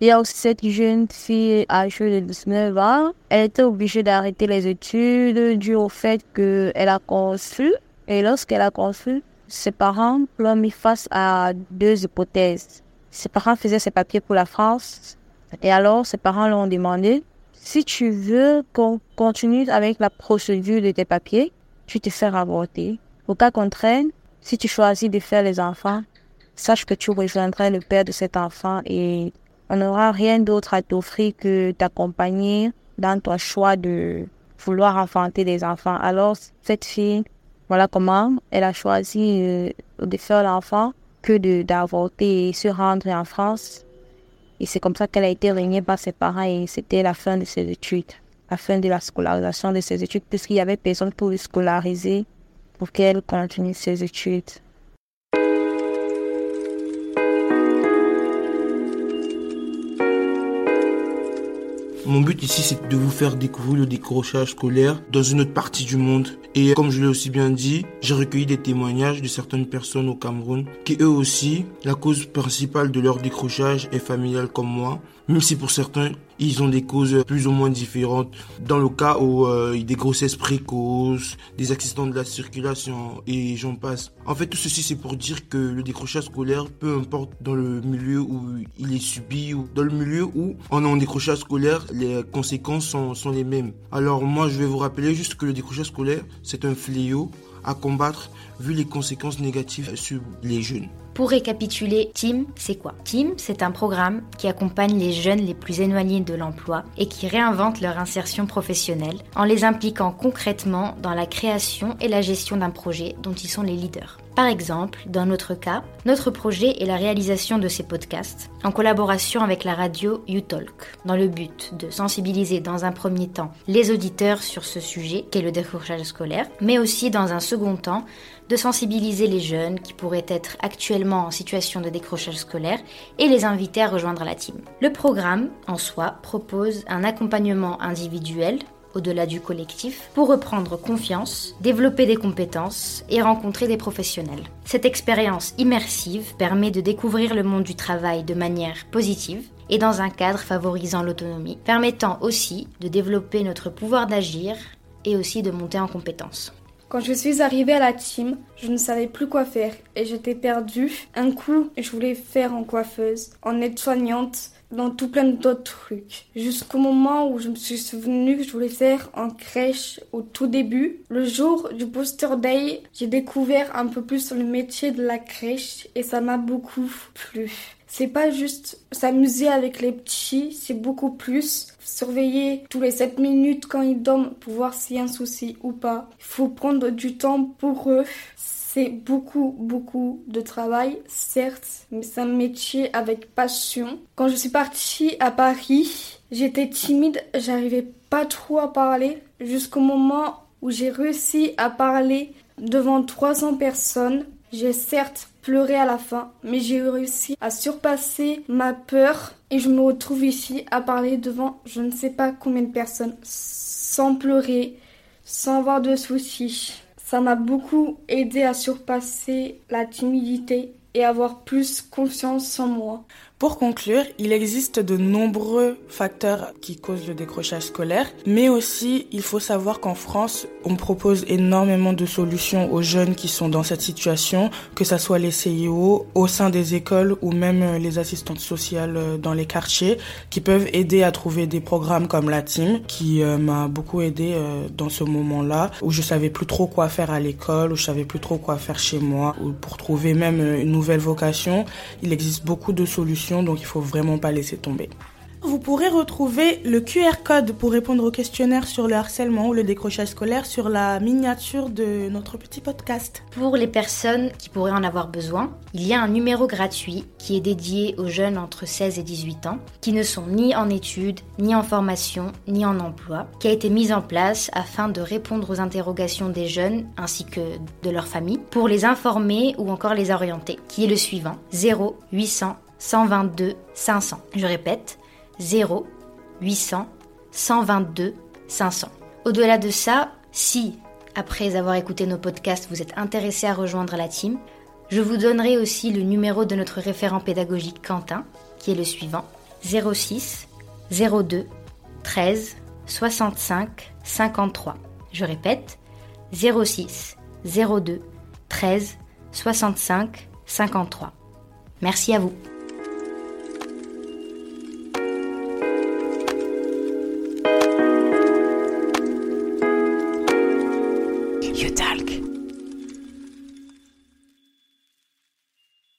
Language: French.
Il y a aussi cette jeune fille âgée de 19 ans. Elle était obligée d'arrêter les études dû au fait qu'elle a conçu. Et lorsqu'elle a conçu, ses parents l'ont mis face à deux hypothèses. Ses parents faisaient ses papiers pour la France. Et alors, ses parents l'ont demandé, si tu veux qu'on continue avec la procédure de tes papiers, tu te fais avorter. Au cas contraire, si tu choisis de faire les enfants, sache que tu rejoindrais le père de cet enfant et on n'aura rien d'autre à t'offrir que t'accompagner dans ton choix de vouloir enfanter des enfants. Alors, cette fille, voilà comment elle a choisi euh, de faire l'enfant que d'avorter et se rendre en France. Et c'est comme ça qu'elle a été régnée par ses parents et c'était la fin de ses études, la fin de la scolarisation de ses études, puisqu'il y avait personne pour le scolariser pour qu'elle continue ses études. Mon but ici, c'est de vous faire découvrir le décrochage scolaire dans une autre partie du monde. Et comme je l'ai aussi bien dit, j'ai recueilli des témoignages de certaines personnes au Cameroun qui eux aussi, la cause principale de leur décrochage est familiale comme moi. Même si pour certains, ils ont des causes plus ou moins différentes. Dans le cas où euh, il y a des grossesses précoces, des accidents de la circulation et j'en passe. En fait, tout ceci c'est pour dire que le décrochage scolaire, peu importe dans le milieu où il est subi ou dans le milieu où on a un décrochage scolaire, les conséquences sont les mêmes. Alors moi, je vais vous rappeler juste que le décrochage scolaire, c'est un fléau à combattre vu les conséquences négatives sur les jeunes. Pour récapituler, Team, c'est quoi? Team, c'est un programme qui accompagne les jeunes les plus éloignés de l'emploi et qui réinvente leur insertion professionnelle en les impliquant concrètement dans la création et la gestion d'un projet dont ils sont les leaders. Par exemple, dans notre cas, notre projet est la réalisation de ces podcasts en collaboration avec la radio UTalk, dans le but de sensibiliser dans un premier temps les auditeurs sur ce sujet qu'est le décrochage scolaire, mais aussi dans un second temps de sensibiliser les jeunes qui pourraient être actuellement en situation de décrochage scolaire et les inviter à rejoindre la team. Le programme, en soi, propose un accompagnement individuel au-delà du collectif, pour reprendre confiance, développer des compétences et rencontrer des professionnels. Cette expérience immersive permet de découvrir le monde du travail de manière positive et dans un cadre favorisant l'autonomie, permettant aussi de développer notre pouvoir d'agir et aussi de monter en compétences. Quand je suis arrivée à la team, je ne savais plus quoi faire et j'étais perdue. Un coup, je voulais faire en coiffeuse, en aide-soignante, dans tout plein d'autres trucs. Jusqu'au moment où je me suis souvenu que je voulais faire en crèche au tout début. Le jour du poster day, j'ai découvert un peu plus sur le métier de la crèche et ça m'a beaucoup plu. C'est pas juste s'amuser avec les petits, c'est beaucoup plus surveiller tous les 7 minutes quand ils dorment pour voir s'il y a un souci ou pas. Il faut prendre du temps pour eux. C'est beaucoup, beaucoup de travail, certes, mais c'est un métier avec passion. Quand je suis partie à Paris, j'étais timide, j'arrivais pas trop à parler jusqu'au moment où j'ai réussi à parler devant 300 personnes. J'ai certes pleuré à la fin, mais j'ai réussi à surpasser ma peur et je me retrouve ici à parler devant je ne sais pas combien de personnes sans pleurer, sans avoir de soucis. Ça m'a beaucoup aidé à surpasser la timidité et avoir plus confiance en moi. Pour conclure, il existe de nombreux facteurs qui causent le décrochage scolaire, mais aussi il faut savoir qu'en France, on propose énormément de solutions aux jeunes qui sont dans cette situation, que ce soit les CIO au sein des écoles ou même les assistantes sociales euh, dans les quartiers, qui peuvent aider à trouver des programmes comme la team, qui euh, m'a beaucoup aidé euh, dans ce moment-là, où je savais plus trop quoi faire à l'école, où je savais plus trop quoi faire chez moi, ou pour trouver même une nouvelle vocation. Il existe beaucoup de solutions donc il faut vraiment pas laisser tomber. Vous pourrez retrouver le QR code pour répondre aux questionnaires sur le harcèlement ou le décrochage scolaire sur la miniature de notre petit podcast. Pour les personnes qui pourraient en avoir besoin, il y a un numéro gratuit qui est dédié aux jeunes entre 16 et 18 ans qui ne sont ni en études, ni en formation, ni en emploi, qui a été mis en place afin de répondre aux interrogations des jeunes ainsi que de leur famille pour les informer ou encore les orienter, qui est le suivant 0 800 122 500. Je répète, 0 800 122 500. Au-delà de ça, si, après avoir écouté nos podcasts, vous êtes intéressé à rejoindre la team, je vous donnerai aussi le numéro de notre référent pédagogique Quentin, qui est le suivant 06 02 13 65 53. Je répète 06 02 13 65 53. Merci à vous.